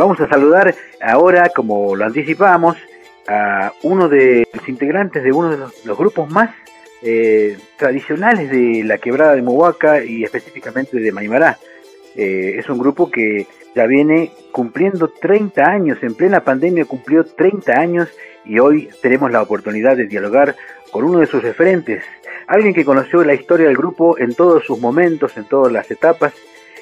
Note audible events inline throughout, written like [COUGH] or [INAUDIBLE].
Vamos a saludar ahora, como lo anticipamos, a uno de los integrantes de uno de los, grupos más eh, tradicionales de la quebrada de Mohuaca y específicamente de Maimará. Eh, es un grupo que ya viene cumpliendo 30 años, en plena pandemia cumplió 30 años y hoy tenemos la oportunidad de dialogar con uno de sus referentes, alguien que conoció la historia del grupo en todos sus momentos, en todas las etapas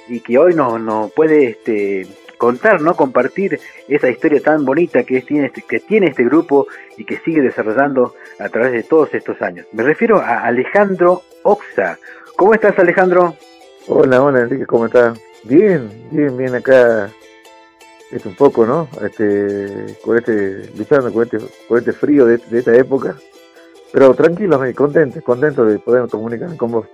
y que hoy nos, nos puede este, contar, ¿no? compartir esa historia tan bonita que, tiene este, que tiene este grupo y que sigue desarrollando a través de todos estos años. Me refiero a Alejandro Oxa. ¿Cómo estás Alejandro? Hola, hola Enrique, ¿cómo estás? Bien, bien, bien acá. Es un poco, ¿no? Este, con este, luchando con este, con este frío de, esta época. Pero tranquilo, contento, contento de poder comunicar con vos.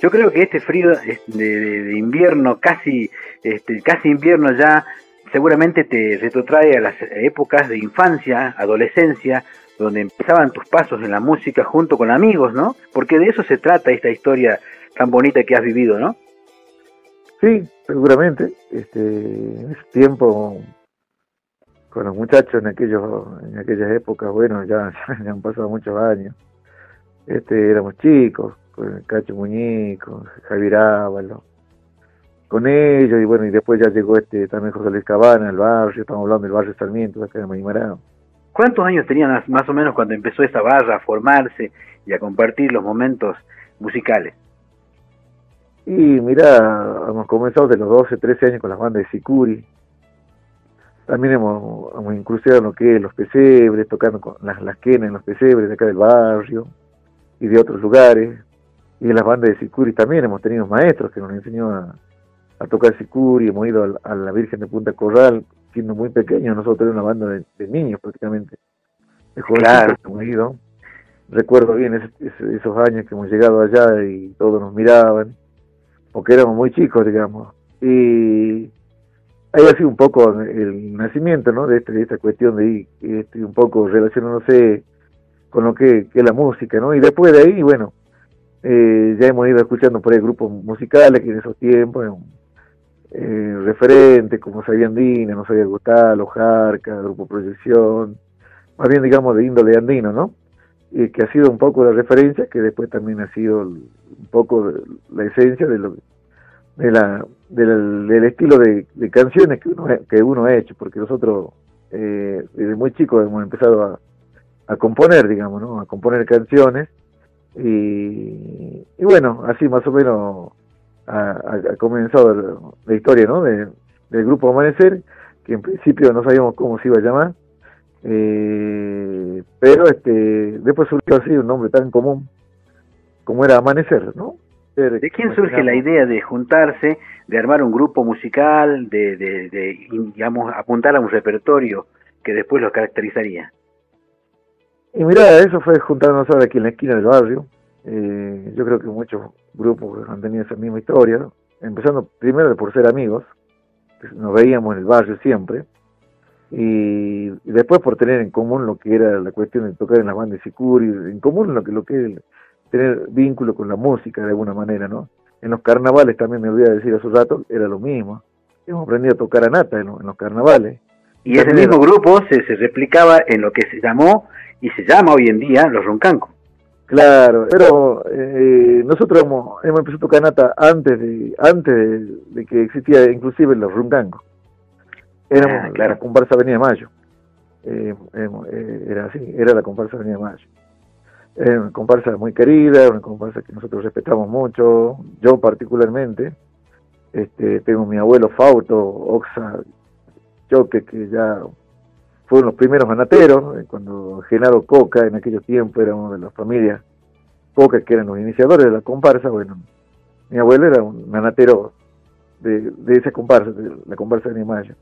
Yo creo que este frío de, invierno, casi, este, casi invierno ya, seguramente te retrotrae a las épocas de infancia, adolescencia, donde empezaban tus pasos en la música junto con amigos, ¿no? Porque de eso se trata esta historia tan bonita que has vivido, ¿no? Sí, seguramente. Este, en ese tiempo, con los muchachos en aquellos, en aquellas épocas, bueno, ya, [LAUGHS] ya han pasado muchos años. Este, éramos chicos, con Cacho Muñico, Javier Ávalo, con ellos, y bueno, y después ya llegó este también José Luis Cabana, el barrio, estamos hablando del barrio Sarmiento, acá de Maimará. ¿Cuántos años tenían más o menos cuando empezó esa barra a formarse y a compartir los momentos musicales? Y mira, hemos comenzado de los 12, 13 años con las bandas de Sicuri. También hemos, hemos incursionado en lo que es los pesebres, tocando con las, las quenas en los pesebres de acá del barrio y de otros lugares y en las bandas de Sicuri también hemos tenido maestros que nos enseñó a, tocar Sicuri, hemos ido a, la Virgen de Punta Corral, siendo muy pequeños, nosotros éramos una banda de, niños prácticamente, de jóvenes hemos ido. Recuerdo bien esos años que hemos llegado allá y todos nos miraban, porque éramos muy chicos, digamos. Y ahí ha sido un poco el nacimiento ¿no? de, este, esta cuestión de ir este, un poco relacionándose con lo que, que es la música, ¿no? Y después de ahí, bueno, eh, ya hemos ido escuchando por ahí grupos musicales que en esos tiempos, eh, referentes como Sabía Andina, No Sabía Gustalo, Jarca, Grupo Proyección, más bien digamos de índole andino, ¿no? Y que ha sido un poco la referencia, que después también ha sido un poco la esencia de lo de la, del, estilo de, canciones que uno, que uno ha hecho, porque nosotros eh, desde muy chicos hemos empezado a componer, digamos, ¿no? A componer canciones y, bueno, así más o menos ha, comenzado la, historia ¿no? del grupo Amanecer, que en principio no sabíamos cómo se iba a llamar, eh, pero este después surgió así un nombre tan común como era Amanecer, ¿no? ¿De quién surge la idea de juntarse, de armar un grupo musical, de, de, de, digamos, apuntar a un repertorio que después los caracterizaría? Y mira, eso fue juntarnos ahora aquí en la esquina del barrio. Eh, yo creo que muchos grupos han tenido esa misma historia, empezando primero por ser amigos, nos veíamos en el barrio siempre, y, después por tener en común lo que era la cuestión de tocar en las bandas de Sicuri, en común lo que, lo que es tener vínculo con la música de alguna manera, ¿no? En los carnavales también me olvidé decir hace un rato, era lo mismo. Hemos aprendido a tocar a nata en, los carnavales. Y ese mismo grupo se, se replicaba en lo que se llamó y se llama hoy en día los Roncancos. Claro, pero eh, nosotros hemos, hemos empezado a tocar nata antes de antes de, que existía inclusive los Roncancos. Éramos ah, la comparsa Avenida Mayo. Eh, eh, era así, era la comparsa Avenida Mayo. Era una comparsa muy querida, una comparsa que nosotros respetamos mucho, yo particularmente. Este, tengo mi abuelo Fauto, Oxa Choque, que ya fueron los primeros manateros, eh, cuando Genaro Coca en aquellos tiempos era uno de las familias Coca que eran los iniciadores de la comparsa, bueno, mi abuelo era un manatero de, esa comparsa, de la comparsa de Mayo.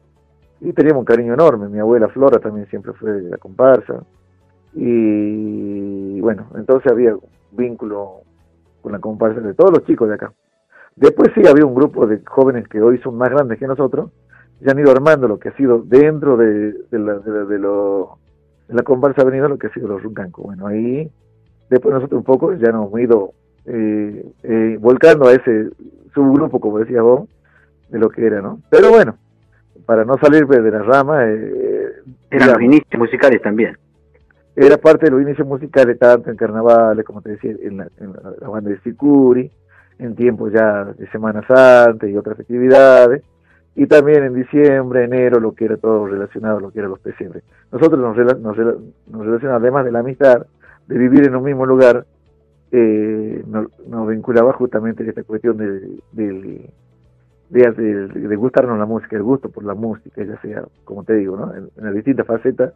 Y teníamos un cariño enorme, mi abuela Flora también siempre fue de la comparsa. Y bueno, entonces había vínculo con la comparsa de todos los chicos de acá. Después sí había un grupo de jóvenes que hoy son más grandes que nosotros, ya han ido armando lo que ha sido dentro de, de, la, de, lo, de la comparsa avenida lo que ha sido los Runcanco. Bueno, ahí después nosotros un poco ya nos hemos ido eh, eh, volcando a ese subgrupo, como decía vos, de lo que era, ¿no? Pero bueno, para no salir de la rama... Eh, Eran los inicios musicales también. Era parte de los inicios musicales, tanto en carnavales, como te decía, en la, en la, banda de Sicuri, en tiempos ya de Semana Santa y otras festividades, y también en diciembre, enero, lo que era todo relacionado lo que eran los pesebres. Nosotros nos, nos, nos relacionamos, además de la amistad, de vivir en un mismo lugar, eh, nos, vinculaba justamente esta cuestión de, de, de, gustarnos la música, el gusto por la música, ya sea, como te digo, ¿no? en, las distintas facetas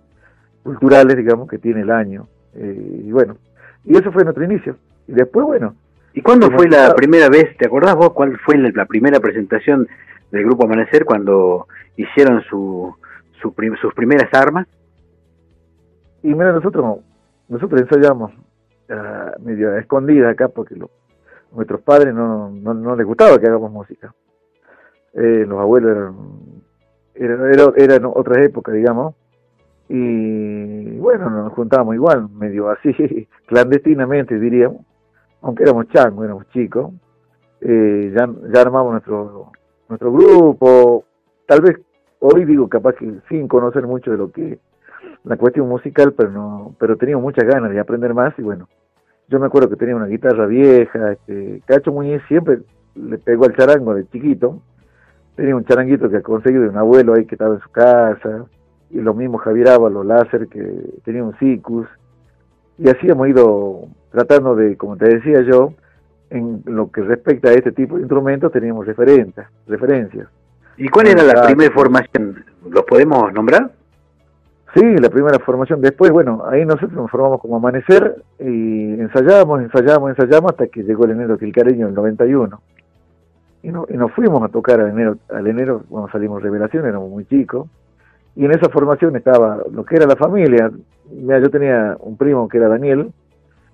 culturales, digamos, que tiene el año. Eh, y bueno, y eso fue nuestro inicio. Y después, bueno. ¿Y cuándo fue la primera vez, te acordás vos cuál fue la, primera presentación del Grupo Amanecer cuando hicieron su, su sus primeras armas? Y mira, nosotros, nosotros ensayamos medio escondida acá porque nuestros padres no, no, no, les gustaba que hagamos música. Eh, los abuelos eran, eran, eran otras épocas, digamos, y bueno, nos juntábamos igual, medio así, [LAUGHS] clandestinamente diríamos, aunque éramos changos, éramos chicos, eh, ya, ya armamos nuestro, nuestro grupo, tal vez hoy digo capaz que sin conocer mucho de lo que la cuestión musical, pero no, pero teníamos muchas ganas de aprender más y bueno, yo me acuerdo que tenía una guitarra vieja, este, Cacho Muñiz siempre le pegó al charango de chiquito, tenía un charanguito que conseguido de un abuelo ahí que estaba en su casa, y lo mismo Javier Ávalo Láser que tenía un Cicus, y así hemos ido tratando de, como te decía yo, en lo que respecta a este tipo de instrumentos teníamos referencias, referencias. ¿Y cuál era la primera formación? ¿Los podemos nombrar? Sí, la primera formación. Después, bueno, ahí nosotros nos formamos como Amanecer y ensayamos, ensayamos, ensayamos hasta que llegó el enero Quilcareño el 91. Y, no, y nos fuimos a tocar al enero, al enero cuando salimos Revelación, éramos muy chicos. Y en esa formación estaba lo que era la familia. Mira, yo tenía un primo que era Daniel,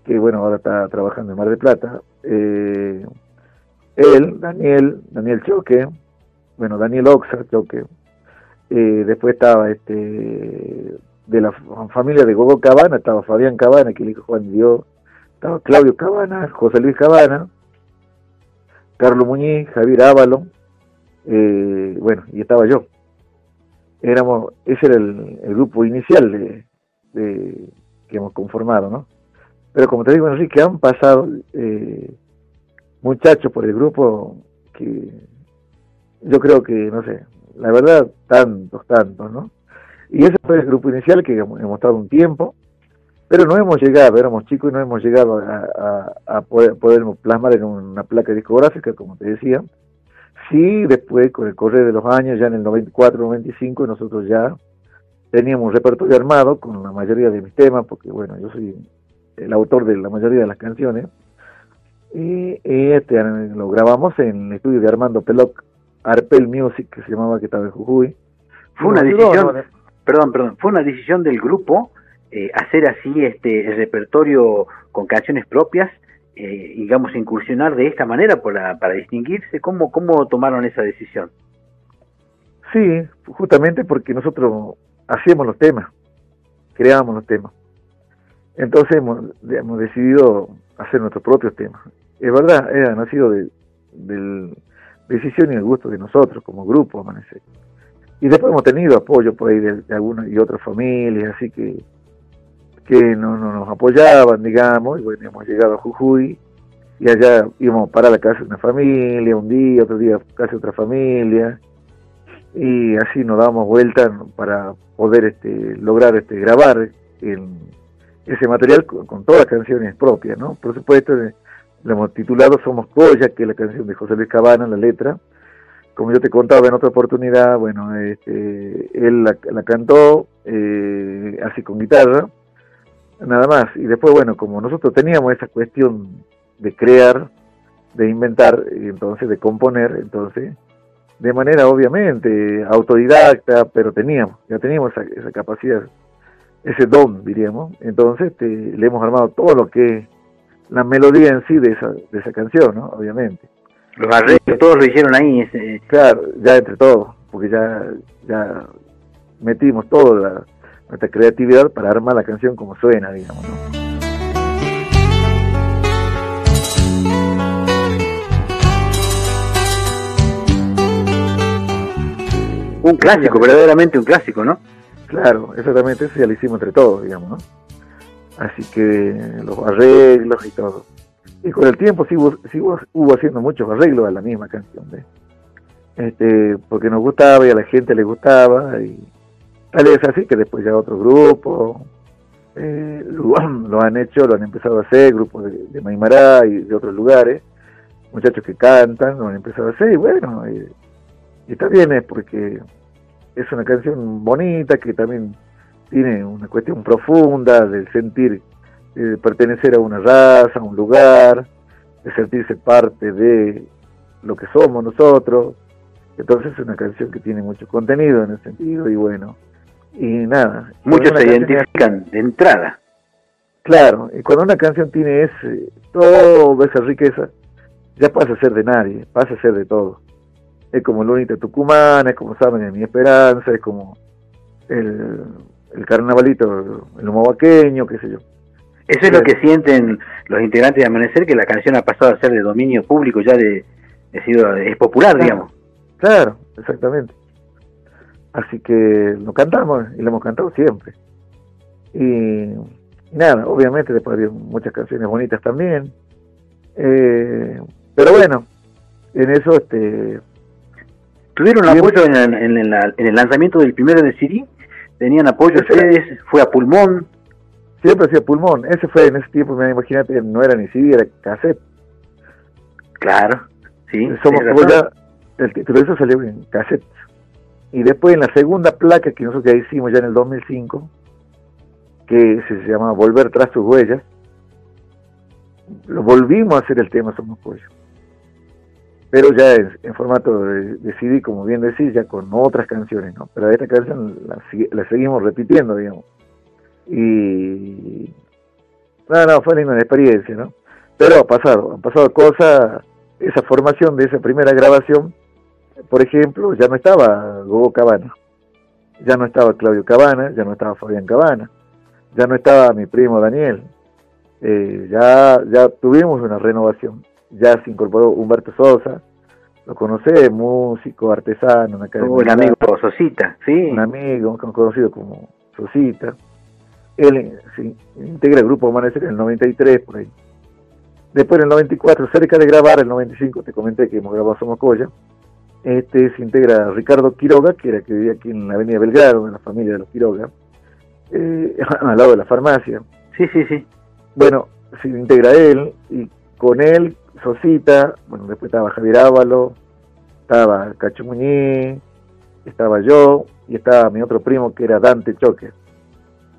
que bueno, ahora está trabajando en Mar de Plata. Eh, él, Daniel, Daniel Choque, bueno, Daniel Oxa Choque, eh, después estaba este de la familia de Gogo Cabana, estaba Fabián Cabana, que el hijo Juan dio, estaba Claudio Cabana, José Luis Cabana, Carlos Muñiz, Javier Ávalo, eh, bueno, y estaba yo. Éramos, ese era el, grupo inicial que hemos conformado, ¿no? Pero como te digo, bueno, sí que han pasado eh, muchachos por el grupo que yo creo que, no sé, la verdad, tantos, tantos, ¿no? Y ese fue el grupo inicial que hemos, estado un tiempo, pero no hemos llegado, éramos chicos y no hemos llegado a, poder, plasmar en una placa discográfica, como te decía. Sí, después, con el correr de los años, ya en el 94, 95, nosotros ya teníamos un repertorio armado con la mayoría de mis temas, porque bueno, yo soy el autor de la mayoría de las canciones. Y, este lo grabamos en el estudio de Armando Peloc Arpel Music, que se llamaba que estaba en Jujuy. Fue una decisión, perdón, perdón, fue una decisión del grupo eh, hacer así este el repertorio con canciones propias, eh, digamos, incursionar de esta manera para, para distinguirse. ¿Cómo, ¿Cómo tomaron esa decisión? Sí, justamente porque nosotros hacíamos los temas, creábamos los temas. Entonces hemos, decidido hacer nuestros propios temas. Es verdad, era nacido de, del decisión y el gusto de nosotros como grupo Amanecer. Y después hemos tenido apoyo por ahí de, algunas y otras familias, así que que no, nos apoyaban, digamos, y bueno, hemos llegado a Jujuy y allá íbamos para la casa de una familia, un día, otro día casi otra familia, y así nos dábamos vuelta para poder este, lograr este, grabar ese material con, todas las canciones propias, ¿no? Por supuesto, lo hemos titulado Somos Coya, que es la canción de José Luis Cabana, la letra. Como yo te contaba en otra oportunidad, bueno, este, él la, cantó eh, así con guitarra, nada más. Y después, bueno, como nosotros teníamos esa cuestión de crear, de inventar, y entonces de componer, entonces, de manera obviamente autodidacta, pero teníamos, ya teníamos esa capacidad, ese don, diríamos. Entonces, este, le hemos armado todo lo que la melodía en sí de esa, de esa canción, ¿no? Obviamente. Los arreglos, todos lo hicieron ahí. Ese... Claro, ya entre todos, porque ya, ya metimos toda nuestra creatividad para armar la canción como suena, digamos, ¿no? Un clásico, verdaderamente un clásico, ¿no? Claro, exactamente, eso ya lo hicimos entre todos, digamos, ¿no? Así que los arreglos y todo. Y con el tiempo sí, hubo haciendo muchos arreglos a la misma canción, ¿ves? Este, porque nos gustaba y a la gente le gustaba y tal es así que después ya otros grupos eh, lo, han hecho, lo han empezado a hacer, grupos de, de Maimará y de otros lugares, muchachos que cantan, lo han empezado a hacer y bueno, y, y está bien es porque es una canción bonita que también tiene una cuestión profunda del sentir de pertenecer a una raza, a un lugar, de sentirse parte de lo que somos nosotros. Entonces es una canción que tiene mucho contenido en ese sentido y bueno, y nada. Muchos se identifican de entrada. Claro, y cuando una canción tiene ese, toda esa riqueza, ya pasa a ser de nadie, pasa a ser de todo es como el Unite Tucumán, es como Saben de mi esperanza, es como el, el carnavalito, el humovaqueño, qué sé yo. Eso es lo que sienten los integrantes de Amanecer, que la canción ha pasado a ser de dominio público, ya de, sido, es popular, digamos. Claro, exactamente. Así que lo cantamos y lo hemos cantado siempre. Y, nada, obviamente después había muchas canciones bonitas también. Eh, pero bueno, en eso este ¿Tuvieron apoyo en, el lanzamiento del primero de CD? ¿Tenían apoyo ustedes? ¿Fue a pulmón? Siempre hacía pulmón. Ese fue en ese tiempo, imagínate, no era ni CD, era cassette. Claro, sí. Somos ya, el título de eso salió en cassette. Y después en la segunda placa que nosotros ya hicimos ya en el 2005, que se llama Volver tras tus huellas, lo volvimos a hacer el tema Somos Pollo pero ya en, formato de, CD, como bien decís, ya con otras canciones, ¿no? Pero esta canción la, seguimos repitiendo, digamos. Y... No, no, fue una experiencia, ¿no? Pero ha pasado, han pasado cosas, esa formación de esa primera grabación, por ejemplo, ya no estaba Gogo Cabana, ya no estaba Claudio Cabana, ya no estaba Fabián Cabana, ya no estaba mi primo Daniel, eh, ya, ya tuvimos una renovación ya se incorporó Humberto Sosa, lo conoce, músico, artesano, un amigo Sosita, sí. Un amigo conocido como Sosita. Él integra el grupo Amanecer en el 93, por ahí. Después en el 94, cerca de grabar, el 95, te comenté que hemos grabado Somocoya, este, se integra Ricardo Quiroga, que era que vivía aquí en la avenida Belgrado, en la familia de los Quiroga, eh, [LAUGHS] al lado de la farmacia. Sí, sí, sí. Bueno, se integra él, y con él Sosita, bueno, después estaba Javier Ávalo, estaba Cacho Muñiz, estaba yo y estaba mi otro primo que era Dante Choque.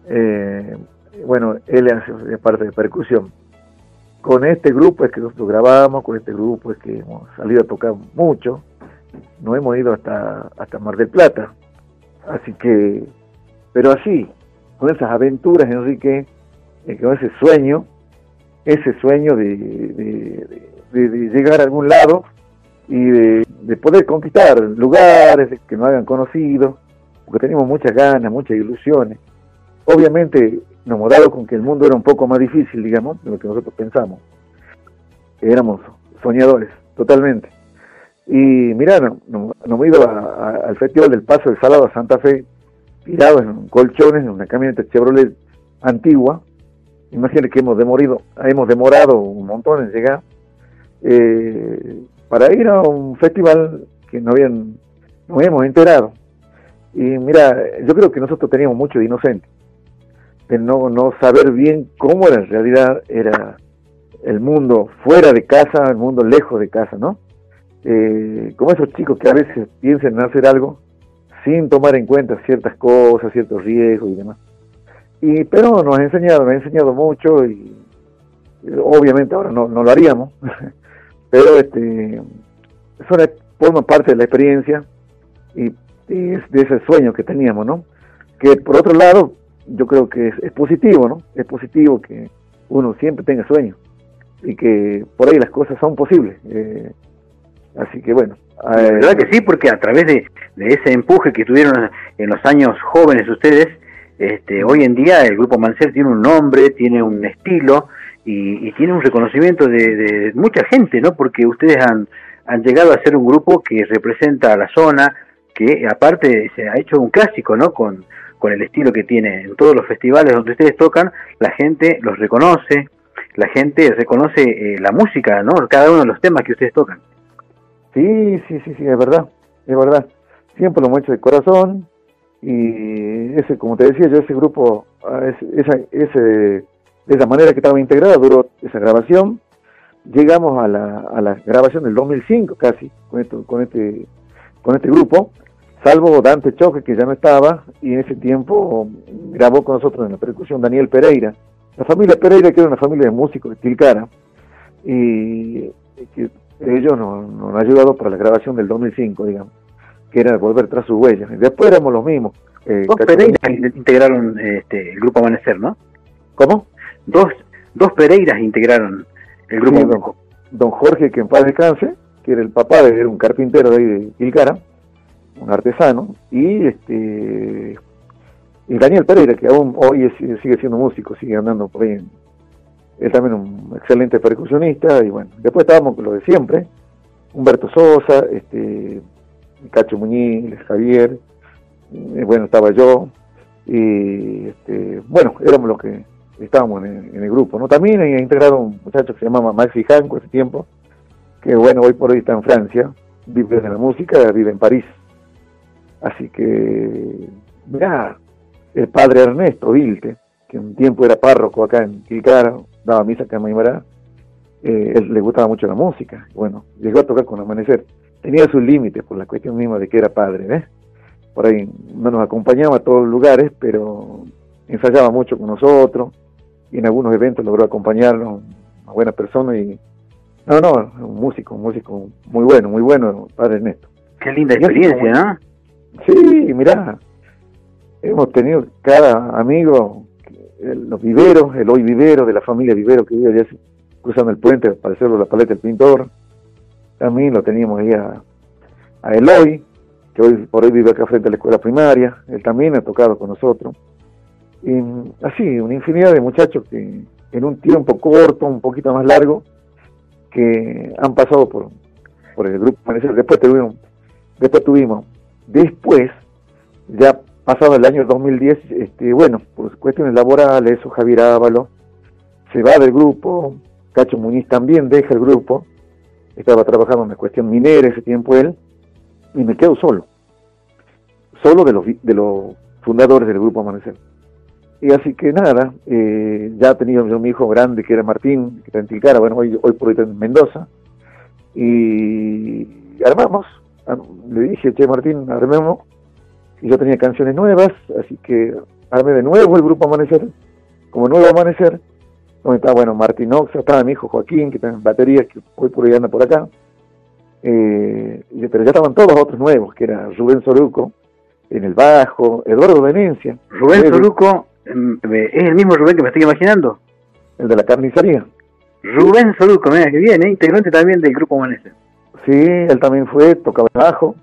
Eh, bueno, él hace parte de percusión. Con este grupo es que nosotros grabamos, con este grupo es que hemos salido a tocar mucho, nos hemos ido hasta, hasta Mar del Plata. Así que, pero así, con esas aventuras, Enrique, eh, con ese sueño, ese sueño de, llegar a algún lado y de, poder conquistar lugares que nos hagan conocido, porque tenemos muchas ganas, muchas ilusiones. Obviamente nos dado con que el mundo era un poco más difícil, digamos, de lo que nosotros pensamos. Éramos soñadores, totalmente. Y mira, nos no, ido al Festival del Paso del Salado a Santa Fe, tirados en colchones, en una camioneta Chevrolet antigua. Imagínense que hemos demorado, hemos demorado un montón en llegar eh, para ir a un festival que no habían, no habíamos enterado. Y mira, yo creo que nosotros teníamos mucho de inocente, de no, no saber bien cómo en realidad era el mundo fuera de casa, el mundo lejos de casa, ¿no? Eh, como esos chicos que a veces piensan en hacer algo sin tomar en cuenta ciertas cosas, ciertos riesgos y demás. Y, pero nos ha enseñado, nos ha enseñado mucho y obviamente ahora no, no lo haríamos, [LAUGHS] pero este eso forma parte de la experiencia y, de ese sueño que teníamos, ¿no? Que por otro lado, yo creo que es, positivo, ¿no? Es positivo que uno siempre tenga sueños y que por ahí las cosas son posibles. Eh, así que bueno. la verdad que sí, porque a través de, ese empuje que tuvieron en los años jóvenes ustedes, este, hoy en día el grupo Mansell tiene un nombre, tiene un estilo y, tiene un reconocimiento de, mucha gente, ¿no? Porque ustedes han, han llegado a ser un grupo que representa a la zona, que aparte se ha hecho un clásico, ¿no? Con, con el estilo que tiene en todos los festivales donde ustedes tocan, la gente los reconoce, la gente reconoce eh, la música, ¿no? Cada uno de los temas que ustedes tocan. Sí, sí, sí, sí, es verdad, es verdad. Siempre lo hemos hecho de corazón y ese, como te decía yo, ese grupo, ah, esa, ese, de esa manera que estaba integrada, duró esa grabación. Llegamos a la, a la grabación del 2005 casi con, esto, con, este, con este grupo, salvo Dante Choque que ya no estaba y en ese tiempo grabó con nosotros en la percusión Daniel Pereira. La familia Pereira, que era una familia de músicos de Tilcara, y que ellos nos, han ayudado para la grabación del 2005, digamos, que era volver tras sus huellas. Después éramos los mismos. Eh, dos Pereiras integraron este, el grupo Amanecer, ¿no? ¿Cómo? Dos, dos Pereiras integraron el grupo. don, Jorge, que en paz descanse, que era el papá de era un carpintero de ahí de Tilcara, un artesano, y este y Daniel Pereira, que aún hoy sigue siendo músico, sigue andando por ahí. Él también un excelente percusionista, y bueno, después estábamos con lo de siempre, Humberto Sosa, este, Cacho Muñiz, Javier, eh, bueno, estaba yo, y este, bueno, éramos los que estábamos en el, grupo, ¿no? También he integrado un muchacho que se llamaba Maxi Janco ese tiempo, que bueno, hoy por hoy está en Francia, vive de la música, vive en París. Así que, mira, el padre Ernesto Vilte, que un tiempo era párroco acá en Quilcara, daba misa acá en Maimará, eh, él le gustaba mucho la música, bueno, llegó a tocar con Amanecer. Tenía sus límites por la cuestión misma de que era padre, ¿ves? Por ahí no nos acompañaba a todos los lugares, pero ensayaba mucho con nosotros y en algunos eventos logró acompañarnos, una buena persona y... No, no, un músico, un músico muy bueno, muy bueno, padre Ernesto. Qué linda experiencia, ¿no? Sí, mirá, hemos tenido cada amigo, los viveros, el hoy vivero de la familia Vivero que vive allá cruzando el puente para hacerlo la paleta del pintor. También lo teníamos ahí a, Eloy, que hoy por hoy vive acá frente a la escuela primaria. Él también ha tocado con nosotros. Y así, una infinidad de muchachos que en un tiempo corto, un poquito más largo, que han pasado por, por el grupo. Después tuvimos, después tuvimos, después, ya pasado el año 2010, este, bueno, por cuestiones laborales, Javier Ávalo se va del grupo, Cacho Muñiz también deja el grupo, estaba trabajando en cuestión minera ese tiempo él, y me quedo solo, solo de los, de los fundadores del grupo Amanecer. Y así que nada, eh, ya tenía yo mi hijo grande que era Martín, que está en Tilcara, bueno, hoy, hoy por hoy está en Mendoza, y armamos, le dije, che Martín, armemos y yo tenía canciones nuevas, así que armé de nuevo el grupo Amanecer, como nuevo Amanecer, donde estaba, bueno, Martín Oxa, estaba mi hijo Joaquín, que está en batería, que hoy por ahí anda por acá, eh, pero ya estaban todos otros nuevos, que era Rubén Soruco, en el bajo, Eduardo Venencia. Rubén Soruco, em, ¿es el mismo Rubén que me estoy imaginando? El de la carnicería. Rubén Soruco, mira que bien, ¿eh? integrante también del grupo Amanecer. Sí, él también fue, tocaba el bajo.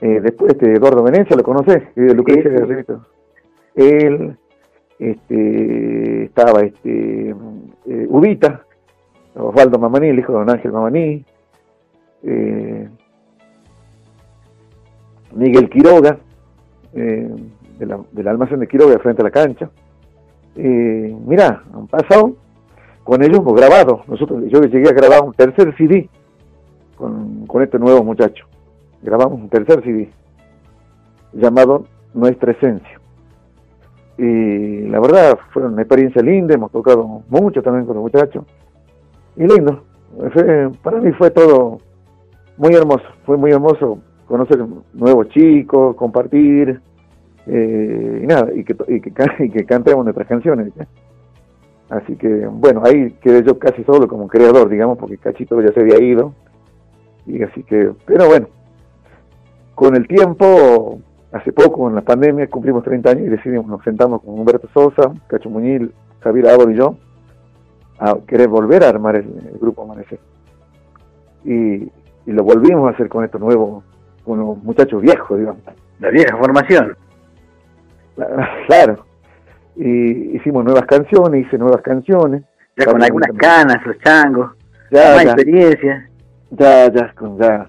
Eh, después este Eduardo Venecia, ¿lo conoces? De Lucrecia Él, este, estaba este, eh, Ubita, Osvaldo Mamaní, el hijo de don Ángel Mamaní, eh, Miguel Quiroga, eh, del almacén de Quiroga frente a la cancha. Mira, han pasado con ellos hemos grabado. Nosotros, yo llegué a grabar un tercer CD con, con este nuevo muchacho grabamos un tercer CD llamado Nuestra Esencia. Y la verdad fue una experiencia linda, hemos tocado mucho también con los muchachos. Y lindo, para mí fue todo muy hermoso, fue muy hermoso conocer nuevos chicos, compartir, eh, y nada, y que, y que, [LAUGHS] y que cantemos nuestras canciones. Así que, bueno, ahí quedé yo casi solo como creador, digamos, porque Cachito ya se había ido. Y así que, pero bueno, con el tiempo, hace poco, en la pandemia, cumplimos 30 años y decidimos, nos sentamos con Humberto Sosa, Cacho Muñil, Javier Ábor y yo, a querer volver a armar el, grupo Amanecer. Y, lo volvimos a hacer con estos nuevos, con los muchachos viejos, digamos. La vieja formación. Claro. Y hicimos nuevas canciones, hice nuevas canciones. Ya con algunas canas, los changos, ya, más experiencia. Ya, ya, con, ya,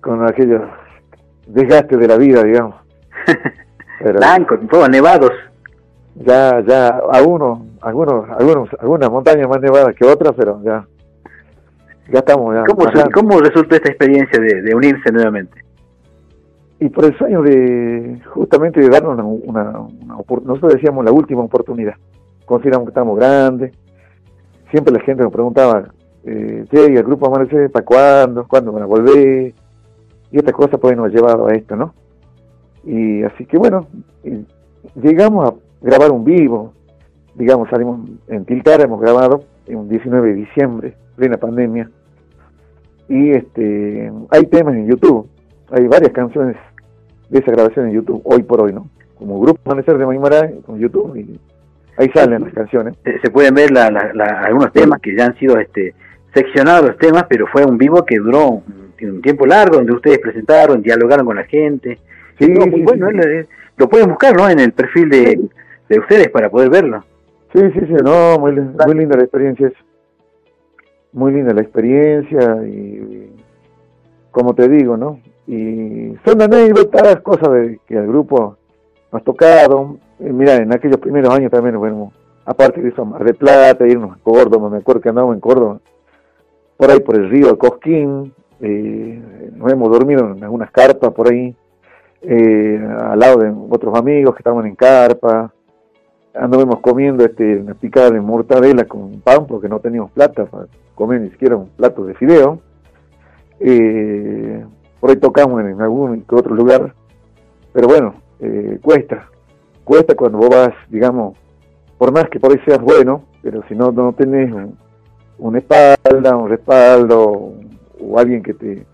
con aquellos desgaste de la vida, digamos. [LAUGHS] Blanco, todos nevados. Ya, ya, algunos, algunos, algunos, algunas montañas más nevadas que otras, pero ya, ya estamos. Ya ¿Cómo, ¿Cómo resultó esta experiencia de, de, unirse nuevamente? Y por el sueño de, justamente de darnos una, una, nosotros decíamos la última oportunidad. Consideramos que estamos grandes. Siempre la gente nos preguntaba, eh, el grupo Amanecer, ¿para cuándo? ¿Cuándo van a volver? Y estas cosas nos han llevado a esto, ¿no? Y así que bueno, llegamos a grabar un vivo, digamos, salimos en Tilcara, hemos grabado un 19 de diciembre, plena pandemia, y este hay temas en YouTube, hay varias canciones de esa grabación en YouTube, hoy por hoy, ¿no? Como Grupo Amanecer de Maimara con YouTube, y ahí salen las canciones. Se pueden ver la, algunos temas que ya han sido este seccionados los temas, pero fue un vivo que duró un, tiempo largo, donde ustedes presentaron, dialogaron con la gente. Sí, muy bueno, lo pueden buscar, ¿no? En el perfil de, de ustedes para poder verlo. Sí, sí, sí, no, muy, muy linda la experiencia. Muy linda la experiencia y, como te digo, ¿no? Y son anécdotas, cosas de, que el grupo nos ha tocado. mira, en aquellos primeros años también, bueno, aparte de eso, Mar de Plata, irnos a Córdoba, me acuerdo que andábamos en Córdoba, por ahí por el río, el Cosquín, eh, nos hemos dormido en algunas carpas por ahí, eh, al lado de otros amigos que estaban en carpa, anduvimos comiendo este, una picada de mortadela con pan porque no teníamos plata para comer ni siquiera un plato de fideo. Eh, por ahí tocamos en, algún otro lugar, pero bueno, eh, cuesta, cuesta cuando vos vas, digamos, por más que por ahí seas bueno, pero si no, no tenés una espalda, un respaldo, o alguien que te,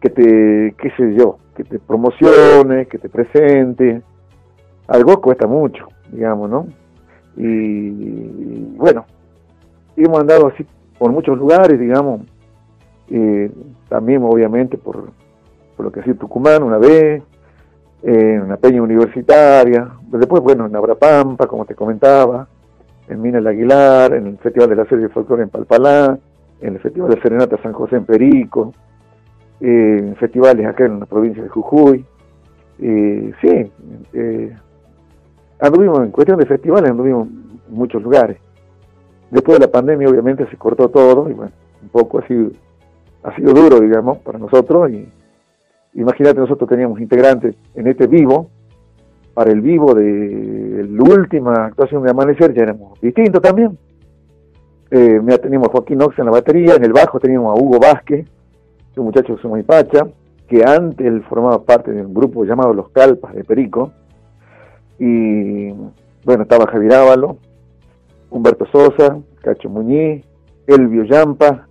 que te, qué sé yo, que te promocione, que te presente, algo cuesta mucho, digamos, ¿no? Y, bueno, hemos andado así por muchos lugares, digamos, también obviamente por, por lo que ha Tucumán una vez, en una peña universitaria, después, bueno, en Abrapampa, como te comentaba, en Mina del Aguilar, en el Festival de la Serie de Folclore en Palpalá, en el Festival de Serenata San José en Perico, en festivales acá en la provincia de Jujuy. sí, eh, anduvimos en cuestión de festivales, anduvimos en muchos lugares. Después de la pandemia obviamente se cortó todo y bueno, un poco ha sido, ha sido duro, digamos, para nosotros. Y imagínate, nosotros teníamos integrantes en este vivo, para el vivo de la última actuación de Amanecer ya éramos distintos también. Eh, teníamos a Joaquín Ox en la batería, en el bajo teníamos a Hugo Vázquez, un muchacho que somos Pacha, que antes él formaba parte de un grupo llamado Los Calpas de Perico, y bueno, estaba Javier Ávalo, Humberto Sosa, Cacho Muñiz, Elvio Yampa,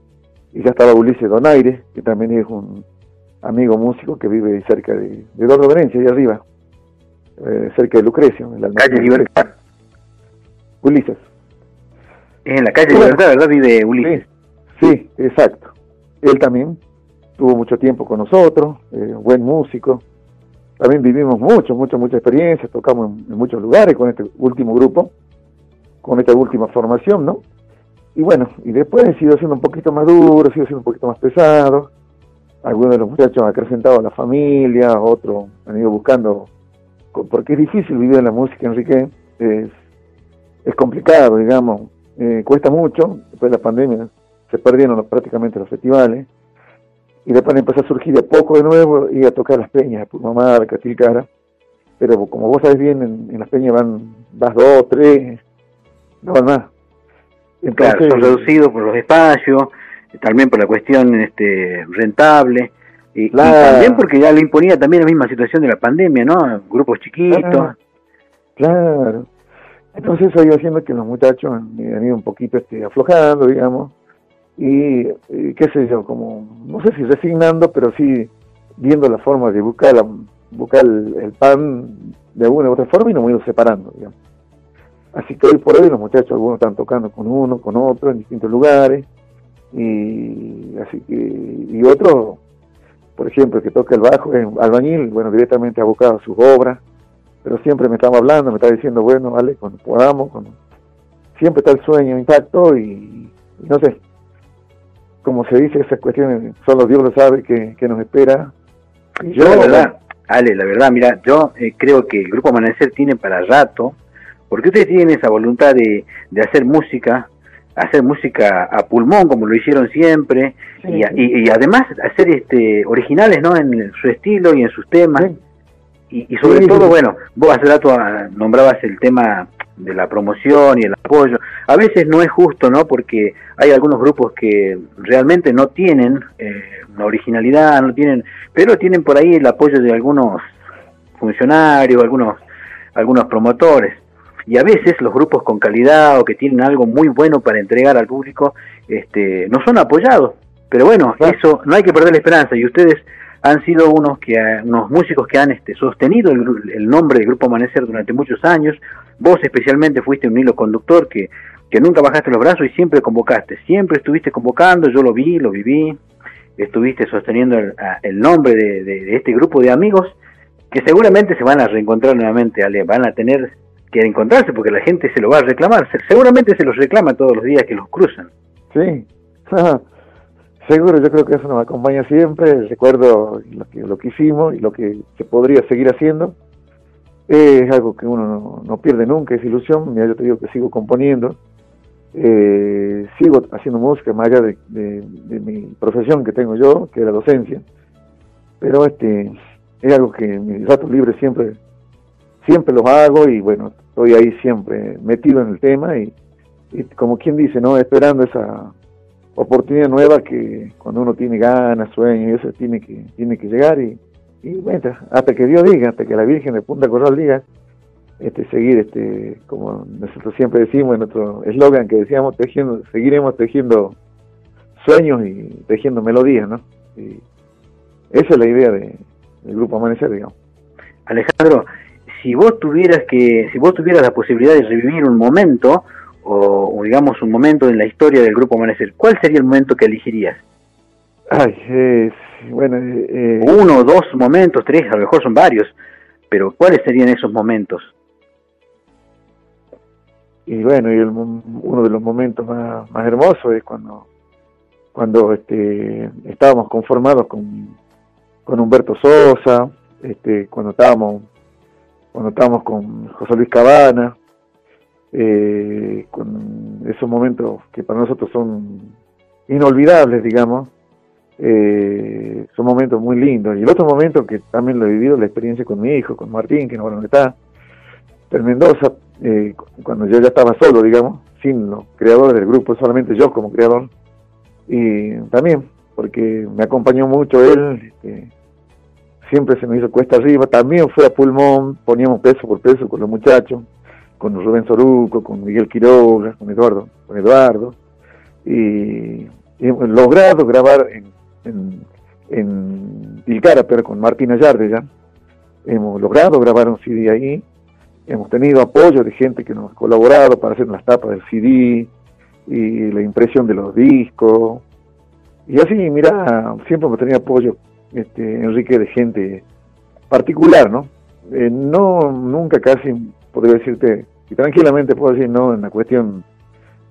y ya estaba Ulises Donaire, que también es un amigo músico que vive cerca de, de Eduardo Venencia, ahí arriba, eh, cerca de Lucrecio, en la calle Libertad. Ulises. En la calle Libertad, ¿verdad? Vive Ulises. Sí, exacto. Él también tuvo mucho tiempo con nosotros, eh, buen músico, también vivimos mucho, mucho, mucha experiencia, tocamos en, muchos lugares con este último grupo, con esta última formación, ¿no? Y bueno, y después he sido siendo un poquito más duro, he sido siendo un poquito más pesado. Algunos de los muchachos han acrecentado a la familia, otros han ido buscando, porque es difícil vivir en la música, Enrique, es, es complicado, digamos, eh, cuesta mucho, después de la pandemia se perdieron prácticamente los festivales, y después empezó a surgir de poco de nuevo y a tocar las peñas, Purmamarca, Catilcara, pero como vos sabés bien, en, las peñas van, vas dos, tres, no van más. Entonces, claro, son reducidos por los espacios, también por la cuestión este, rentable, y, también porque ya le imponía también la misma situación de la pandemia, ¿no? Grupos chiquitos. Claro. Entonces eso iba haciendo que los muchachos han, ido un poquito este, aflojando, digamos, y, qué sé yo, como, no sé si resignando, pero sí viendo la forma de buscar, la, buscar el, pan de alguna u otra forma y nos hemos ido separando, digamos. Así que hoy por hoy los muchachos, algunos están tocando con uno, con otro, en distintos lugares, y así que, y otro, por ejemplo, que toca el bajo, es albañil, bueno, directamente ha buscado sus obras, pero siempre me estaba hablando, me está diciendo, bueno, vale, cuando podamos, cuando... siempre está el sueño intacto y no sé, como se dice, esas cuestiones, solo Dios lo sabe que, nos espera. Yo, la verdad, Ale, la verdad, mira, yo eh, creo que el Grupo Amanecer tiene para rato, porque ustedes tienen esa voluntad de, de hacer música, hacer música a pulmón como lo hicieron siempre y, y, además hacer este originales no en su estilo y en sus temas y, y, sobre todo bueno vos hace rato ah, nombrabas el tema de la promoción y el apoyo. A veces no es justo no porque hay algunos grupos que realmente no tienen eh, una originalidad no tienen pero tienen por ahí el apoyo de algunos funcionarios algunos algunos promotores. Y a veces los grupos con calidad o que tienen algo muy bueno para entregar al público este, no son apoyados. Pero bueno, eso no hay que perder la esperanza. Y ustedes han sido unos que unos músicos que han este, sostenido el, nombre del Grupo Amanecer durante muchos años. Vos especialmente fuiste un hilo conductor que, que nunca bajaste los brazos y siempre convocaste, siempre estuviste convocando, yo lo vi, lo viví, estuviste sosteniendo el, nombre de, este grupo de amigos que seguramente se van a reencontrar nuevamente, Ale, van a tener que encontrarse porque la gente se lo va a reclamar. Seguramente se los reclama todos los días que los cruzan. Sí, [LAUGHS] seguro, yo creo que eso nos acompaña siempre. Recuerdo lo que, lo que hicimos y lo que se podría seguir haciendo. Es algo que uno no, pierde nunca, es ilusión. Mira, yo te digo que sigo componiendo. Eh, sigo haciendo música más allá de, mi profesión que tengo yo, que es la docencia. Pero este es algo que mis ratos libres siempre siempre los hago y bueno, estoy ahí siempre metido en el tema y, como quien dice, ¿no? Esperando esa oportunidad nueva que cuando uno tiene ganas, sueños, eso tiene que, tiene que llegar y, y hasta que Dios diga, hasta que la Virgen de Punta Corral diga, este, seguir, este, como nosotros siempre decimos en nuestro eslogan que decíamos, tejiendo, seguiremos tejiendo sueños y tejiendo melodías, ¿no? Y esa es la idea de, del Grupo Amanecer, digamos. Alejandro, si vos tuvieras que, si vos tuvieras la posibilidad de revivir un momento, o, digamos un momento en la historia del Grupo Amanecer, ¿cuál sería el momento que elegirías? Ay, bueno, eh, eh, uno, dos momentos, tres, a lo mejor son varios, pero ¿cuáles serían esos momentos? Y bueno, y uno de los momentos más, más hermosos es cuando cuando este, estábamos conformados con, con Humberto Sosa, este, cuando estábamos cuando estábamos con José Luis Cabana, eh, con esos momentos que para nosotros son inolvidables, digamos, eh, son momentos muy lindos. Y el otro momento que también lo he vivido, la experiencia con mi hijo, con Martín, que no está, en Mendoza, eh, cuando yo ya estaba solo, digamos, sin los creadores del grupo, solamente yo como creador, y también, porque me acompañó mucho él, este, siempre se nos hizo cuesta arriba, también fue a pulmón, poníamos peso por peso con los muchachos, con Rubén Soruco, con Miguel Quiroga, con Eduardo, con Eduardo, y, hemos logrado grabar en, en, en pero con Martín Ayarde ya, hemos logrado grabar un CD ahí, hemos tenido apoyo de gente que nos ha colaborado para hacer las tapas del CD y la impresión de los discos, y así, mira, siempre hemos tenido apoyo este, Enrique, de gente particular, ¿no? Eh, no, nunca casi, podría decirte, y tranquilamente puedo decir, no, en la cuestión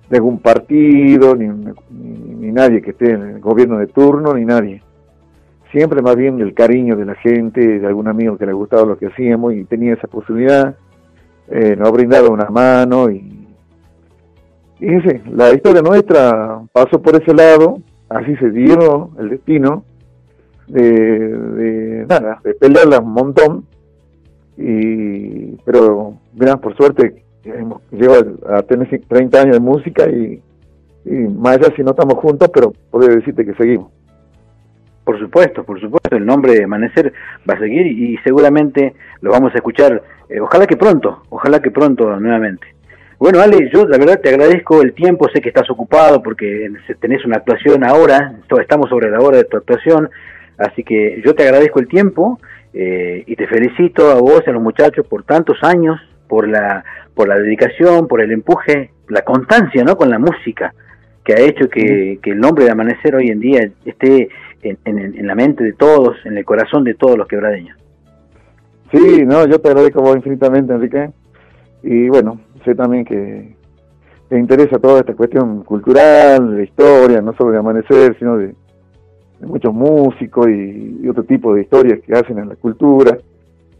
de algún partido, ni, ni, nadie que esté en el gobierno de turno, ni nadie. Siempre más bien el cariño de la gente, de algún amigo que le gustaba lo que hacíamos y tenía esa posibilidad, eh, nos ha brindado una mano y, y la historia nuestra pasó por ese lado, así se dio el destino, de, de nada, de pelearla un montón, y, pero mira, por suerte llegado a tener 30 años de música y, y más allá si no estamos juntos, pero puedo decirte que seguimos. Por supuesto, por supuesto, el nombre de Amanecer va a seguir y, seguramente lo vamos a escuchar, eh, ojalá que pronto, ojalá que pronto nuevamente. Bueno, Ale, yo la verdad te agradezco el tiempo, sé que estás ocupado porque tenés una actuación ahora, estamos sobre la hora de tu actuación, Así que yo te agradezco el tiempo eh, y te felicito a vos y a los muchachos por tantos años, por la, por la dedicación, por el empuje, la constancia ¿no? con la música que ha hecho que, el nombre de Amanecer hoy en día esté en, en, la mente de todos, en el corazón de todos los quebradeños. Sí, no, yo te agradezco vos infinitamente, Enrique. Y bueno, sé también que te interesa toda esta cuestión cultural, de historia, no solo de Amanecer, sino de, muchos músicos y, otro tipo de historias que hacen en la cultura,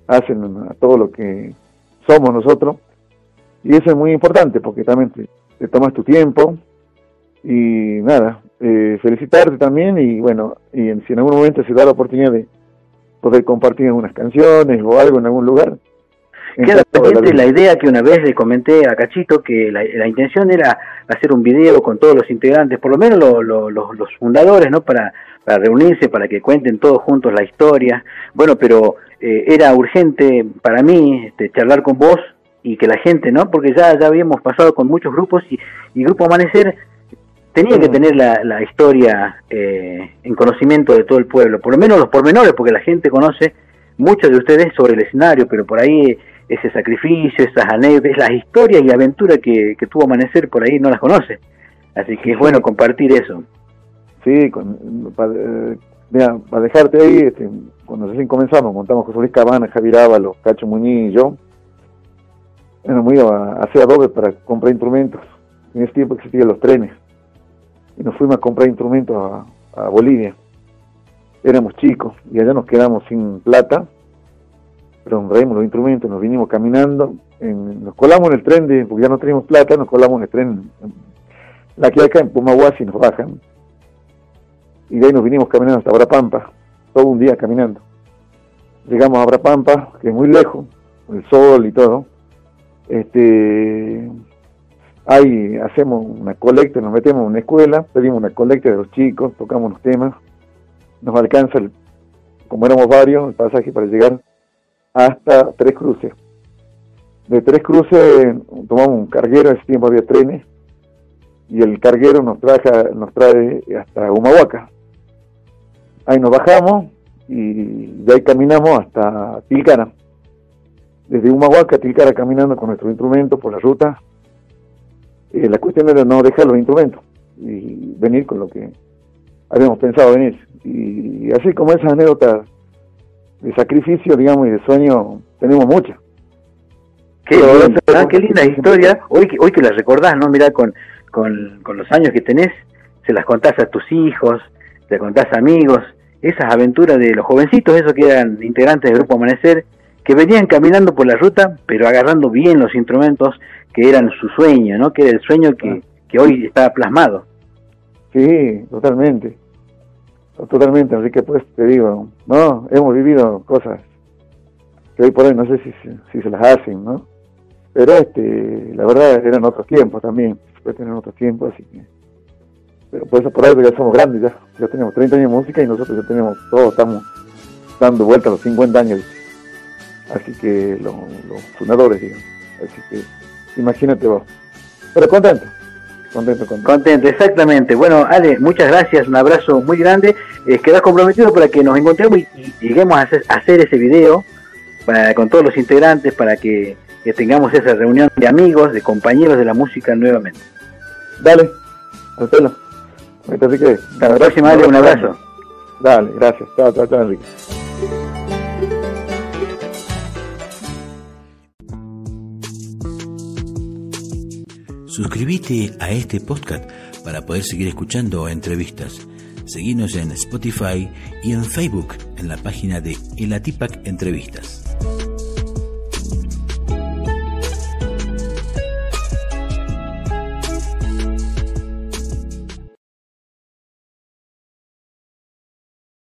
hacen a todo lo que somos nosotros. Y eso es muy importante porque también te, tomas tu tiempo y nada, eh, felicitarte también y bueno, y si en algún momento se da la oportunidad de poder compartir algunas canciones o algo en algún lugar, Queda pendiente la idea que una vez le comenté a Cachito que la, intención era hacer un video con todos los integrantes, por lo menos los fundadores, ¿no? Para, para reunirse, para que cuenten todos juntos la historia. Bueno, pero eh, era urgente para mí este, charlar con vos y que la gente, ¿no? Porque ya, ya habíamos pasado con muchos grupos y, y Grupo Amanecer tenía que mm. tener la, la historia eh, en conocimiento de todo el pueblo, por lo menos los pormenores, porque la gente conoce muchos de ustedes sobre el escenario, pero por ahí ese sacrificio, esas anécdotas, las historias y aventuras que, que tuvo Amanecer por ahí no las conoce. Así que es bueno compartir eso. Sí, para, para dejarte ahí, este, cuando recién comenzamos, montamos José Luis Cabana, Javier Ábalo, Cacho Muñiz y yo, hemos ido a, hacer adobe para comprar instrumentos. En ese tiempo existían los trenes. Y nos fuimos a comprar instrumentos a, a Bolivia. Éramos chicos y allá nos quedamos sin plata traímos los instrumentos, nos vinimos caminando, nos colamos en el tren, de, porque ya no teníamos plata, nos colamos en el tren, la que acá en Pumahuasi nos bajan, y de ahí nos vinimos caminando hasta Abrapampa, todo un día caminando. Llegamos a Abrapampa, que es muy lejos, el sol y todo, este ahí hacemos una colecta, nos metemos en una escuela, pedimos una colecta de los chicos, tocamos los temas, nos alcanza, como éramos varios, el pasaje para llegar hasta Tres Cruces. De Tres Cruces tomamos un carguero, ese tiempo había trenes, y el carguero nos, trae, nos trae hasta Humahuaca. Ahí nos bajamos y de ahí caminamos hasta Tilcara. Desde Humahuaca a Tilcara caminando con nuestros instrumentos por la ruta. Eh, la cuestión era no dejar los instrumentos y venir con lo que habíamos pensado venir. Y así como esas anécdotas de sacrificio, digamos, y de sueño, tenemos muchas. Qué, linda, qué linda historia. Hoy, hoy que la recordás, ¿no? Mirá, con, con, con los años que tenés, se las contás a tus hijos, te contás a amigos, esas aventuras de los jovencitos, esos que eran integrantes del Grupo Amanecer, que venían caminando por la ruta, pero agarrando bien los instrumentos que eran su sueño, ¿no? Que era el sueño que, ah. que hoy está plasmado. Sí, totalmente totalmente, así que pues te digo, no, hemos vivido cosas que hoy por hoy no sé si, si se las hacen, ¿no? Pero este, la verdad eran otros tiempos también, después tener otros tiempos, así que, pero por eso por ahí ya somos grandes, ya, ya tenemos 30 años de música y nosotros ya tenemos, todos estamos dando vuelta a los 50 años, así que los, los fundadores, digamos, así que imagínate vos, pero contento. Contento, contento. exactamente. Bueno, Ale, muchas gracias, un abrazo muy grande. Eh, quedas comprometido para que nos encontremos y, lleguemos a hacer, ese video para, con todos los integrantes para que, tengamos esa reunión de amigos, de compañeros de la música nuevamente. Dale, hasta Hasta la próxima, Ale, un abrazo. Dale, gracias. Chao, chao, chao, Enrique. Suscríbete a este podcast para poder seguir escuchando entrevistas. Seguinos en Spotify y en Facebook en la página de El Atipac Entrevistas.